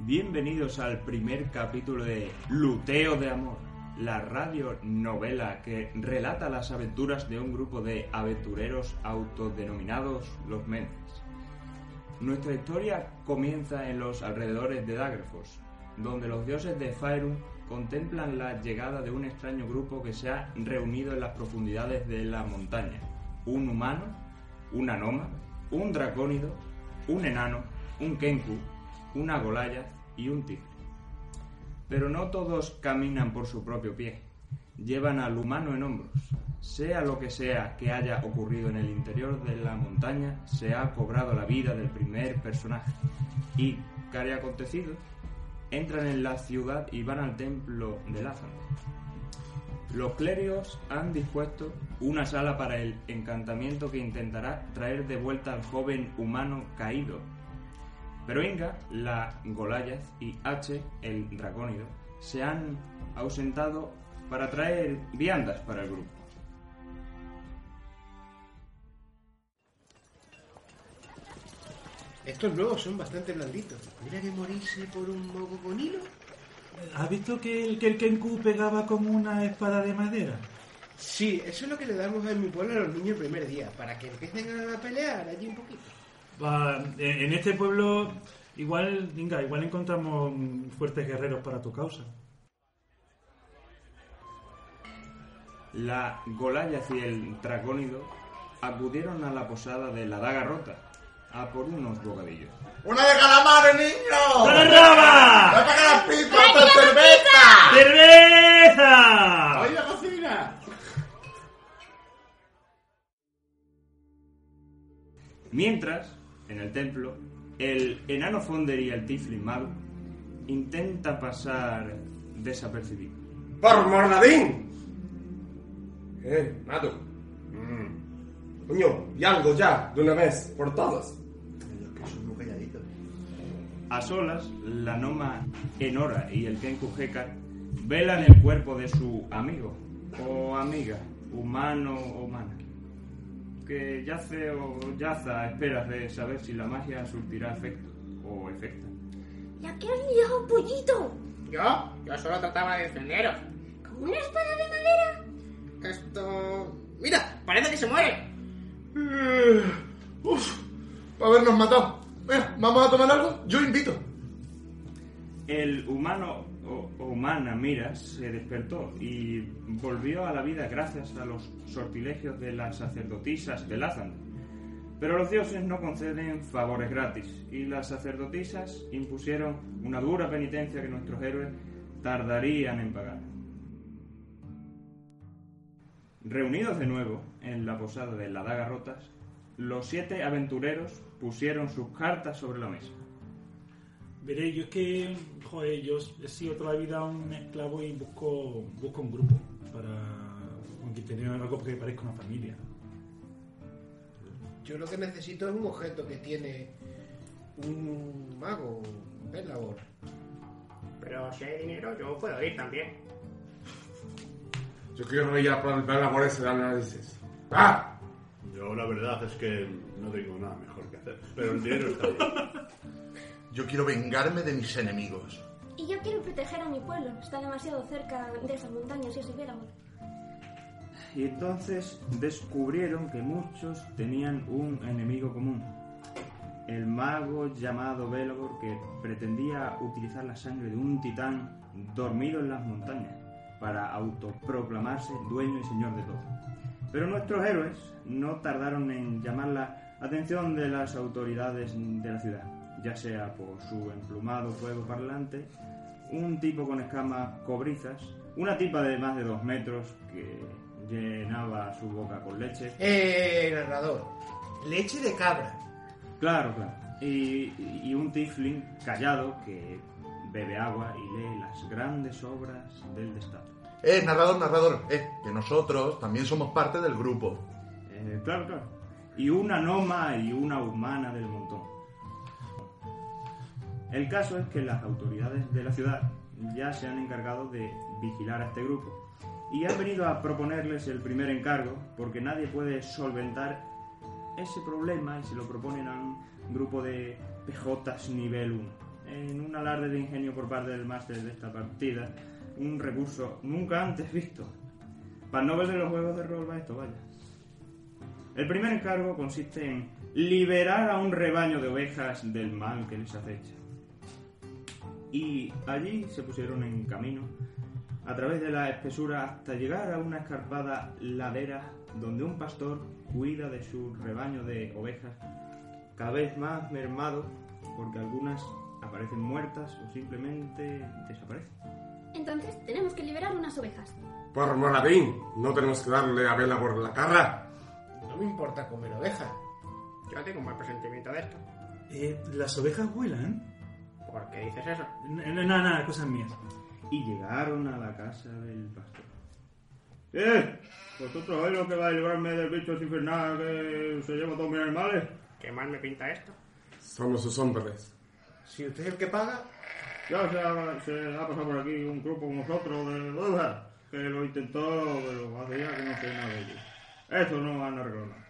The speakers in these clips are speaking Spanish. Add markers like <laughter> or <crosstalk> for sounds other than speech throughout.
Bienvenidos al primer capítulo de Luteo de Amor, la radio novela que relata las aventuras de un grupo de aventureros autodenominados los Mences. Nuestra historia comienza en los alrededores de Daggerfors, donde los dioses de Faerun contemplan la llegada de un extraño grupo que se ha reunido en las profundidades de la montaña. Un humano, un anoma, un dracónido, un enano, un kenku, una golaya y un tigre. Pero no todos caminan por su propio pie. Llevan al humano en hombros. Sea lo que sea que haya ocurrido en el interior de la montaña, se ha cobrado la vida del primer personaje. Y, ¿qué ha acontecido? Entran en la ciudad y van al templo de Lázaro. Los clérigos han dispuesto una sala para el encantamiento que intentará traer de vuelta al joven humano caído. Pero Inga, la Goliath y H, el dracónido, se han ausentado para traer viandas para el grupo. Estos nuevos son bastante blanditos. Mira que morirse por un moco con hilo. ¿Has visto que el, que el Kenku pegaba como una espada de madera? Sí, eso es lo que le damos en mi pueblo a los niños el primer día, para que empiecen a pelear allí un poquito. Va, en, este pueblo igual, venga, igual encontramos fuertes guerreros para tu causa. La Goliath y el dracónido acudieron a la posada de la daga rota a por unos bocadillos. ¡Una de calamares, niño! ¡Raba! ¡Ven para las pipas de cerveza! ¡Cerveza! ¡Oye, la cocina! Mientras, en el templo, el enano Fonder y el Tiflin mago intenta pasar desapercibido. ¡Por mordadín! Eh, mato. Mm. Coño, y algo ya, de una vez, por todas. A solas, la Noma Enora y el Kenku Hekar velan el cuerpo de su amigo o amiga, humano o humana, que yace o yaza a esperas de saber si la magia surtirá efecto o efecta. ¿La que has liado, pollito? Yo, yo solo trataba de defenderos. ¿Con una espada de madera? Esto... Mira, parece que se muere. Eh, Uf, habernos matado. Venga, ¿vamos a tomar algo? Yo invito. El humano o, humana Miras se despertó y volvió a la vida gracias a los sortilegios de las sacerdotisas de Lázaro. Pero los dioses no conceden favores gratis y las sacerdotisas impusieron una dura penitencia que nuestros héroes tardarían en pagar. Reunidos de nuevo en la posada de la Daga Rotas, los siete aventureros pusieron sus cartas sobre la mesa. Veré, yo es que, joder, yo he sido toda la vida un esclavo y busco, busco un grupo para aunque tener algo que parezca una familia. Yo lo que necesito es un objeto que tiene un mago, un Pelagor. Pero si hay dinero, yo puedo ir también. Yo quiero ir a por el amor ese de análisis. ¡Ah! Yo la verdad es que no tengo nada mejor que hacer. Pero el dinero está bien. <laughs> Yo quiero vengarme de mis enemigos. Y yo quiero proteger a mi pueblo. Está demasiado cerca de esas montañas y ese Velamor. Y entonces descubrieron que muchos tenían un enemigo común. El mago llamado Belogor que pretendía utilizar la sangre de un titán dormido en las montañas para autoproclamarse dueño y señor de todo. Pero nuestros héroes no tardaron en llamar la atención de las autoridades de la ciudad, ya sea por su emplumado fuego parlante, un tipo con escamas cobrizas, una tipa de más de dos metros que llenaba su boca con leche. Eh, narrador. Leche de cabra. Claro, claro. Y, y un tifling callado que bebe agua y lee las grandes obras del destape. Eh, narrador, narrador, eh, que nosotros también somos parte del grupo. Eh, claro, claro. Y una noma y una humana del montón. El caso es que las autoridades de la ciudad ya se han encargado de vigilar a este grupo y han venido a proponerles el primer encargo porque nadie puede solventar ese problema y se lo proponen a un grupo de PJs nivel 1. en un alarde de ingenio por parte del máster de esta partida, un recurso nunca antes visto. Para no ver de los juegos de rol va esto, vaya. El primer encargo consiste en liberar a un rebaño de ovejas del mal que les acecha. Y allí se pusieron en camino a través de la espesura hasta llegar a una escarpada ladera donde un pastor cuida de su rebaño de ovejas cada vez más mermado porque algunas aparecen muertas o simplemente desaparecen. Entonces tenemos que liberar unas ovejas. Por Moradín, no tenemos que darle a Vela por la cara. No me importa comer ovejas. Yo tengo un buen presentimiento de esto. Eh, ¿Las ovejas vuelan? ¿Por qué dices eso? N- Nada, nada, cosas mías. Y llegaron a la casa del pastor. ¡Eh! ¿Vosotros veis lo que va a librarme del bicho infernal que se lleva todos mis animales? ¿Qué mal me pinta esto? Somos sus hombres. Si usted es el que paga, Ya se ha, se ha pasado por aquí un grupo con nosotros de dudas que lo intentó, pero hace ya que no sé nada de ellos. Esto no van a arreglar nada.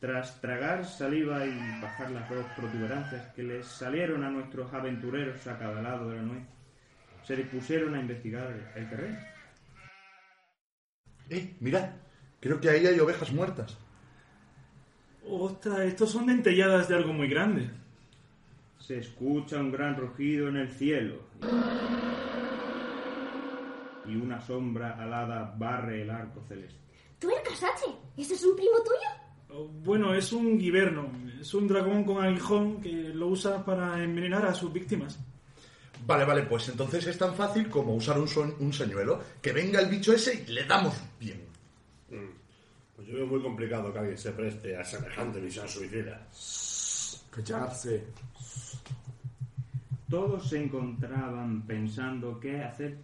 Tras tragar saliva y bajar las dos protuberancias que les salieron a nuestros aventureros a cada lado de la nuez, se dispusieron a investigar el terreno. Eh, mira, creo que ahí hay ovejas muertas. Ostras, estos son dentelladas de algo muy grande. Se escucha un gran rugido en el cielo. Y una sombra alada barre el arco celeste. ¿Tú eres Casache? ¿Ese es un primo tuyo? Oh, Bueno, es un guiberno. Es un dragón con aguijón que lo usa para envenenar a sus víctimas. Vale, vale, pues entonces es tan fácil como usar un, son- un señuelo. Que venga el bicho ese y le damos bien. Pues yo veo muy complicado que alguien se preste a semejante misión suicida. Callarse. Todos se encontraban pensando qué hacer,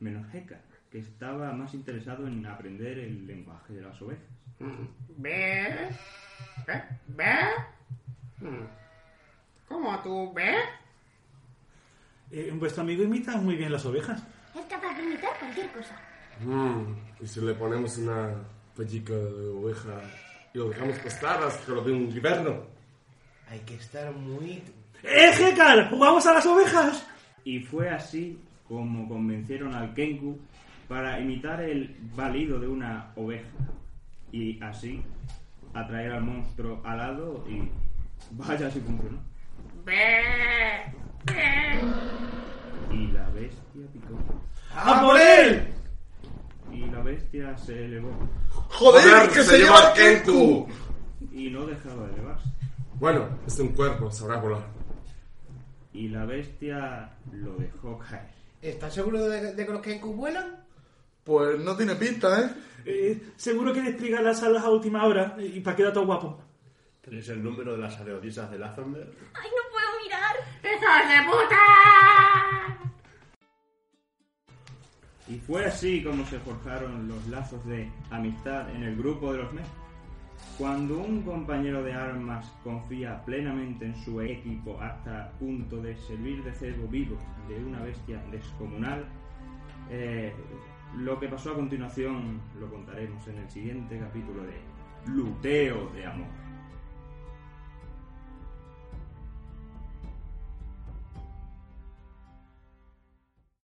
menos Heka, que estaba más interesado en aprender el lenguaje de las ovejas. ¿Ve? ¿Eh? ¿Ve? Hmm. ¿Cómo tú ves? Eh, vuestro amigo imita muy bien las ovejas. Es capaz de imitar cualquier cosa. Mm, y si le ponemos una pellica de oveja y lo dejamos costar hasta lo de un invierno. hay que estar muy... ¡Eh, Hekar! ¡Jugamos a las ovejas! Y fue así como convencieron al Kenku para imitar el balido de una oveja y así atraer al monstruo alado y vaya si funcionó. Y la bestia picó. ¡A por él! Y la bestia se elevó ¡Joder, que se, lleva el Kenku! y no dejaba de elevarse. Bueno, es un cuerpo, sabrá volar. Y la bestia lo dejó caer. ¿Estás seguro de, de que los Kenku vuelan? Pues no tiene pinta, ¿eh? Eh, seguro que despliega las alas a última hora y para quedar todo guapo. ¿Tenéis el número de las areodisas de Lathander? ¡Ay, no puedo mirar! ¡Hijos de puta! Y fue así como se forjaron los lazos de amistad en el grupo de los Mes. Cuando un compañero de armas confía plenamente en su equipo hasta punto de servir de cebo vivo de una bestia descomunal, eh, lo que pasó a continuación lo contaremos en el siguiente capítulo de Luteo de Amor.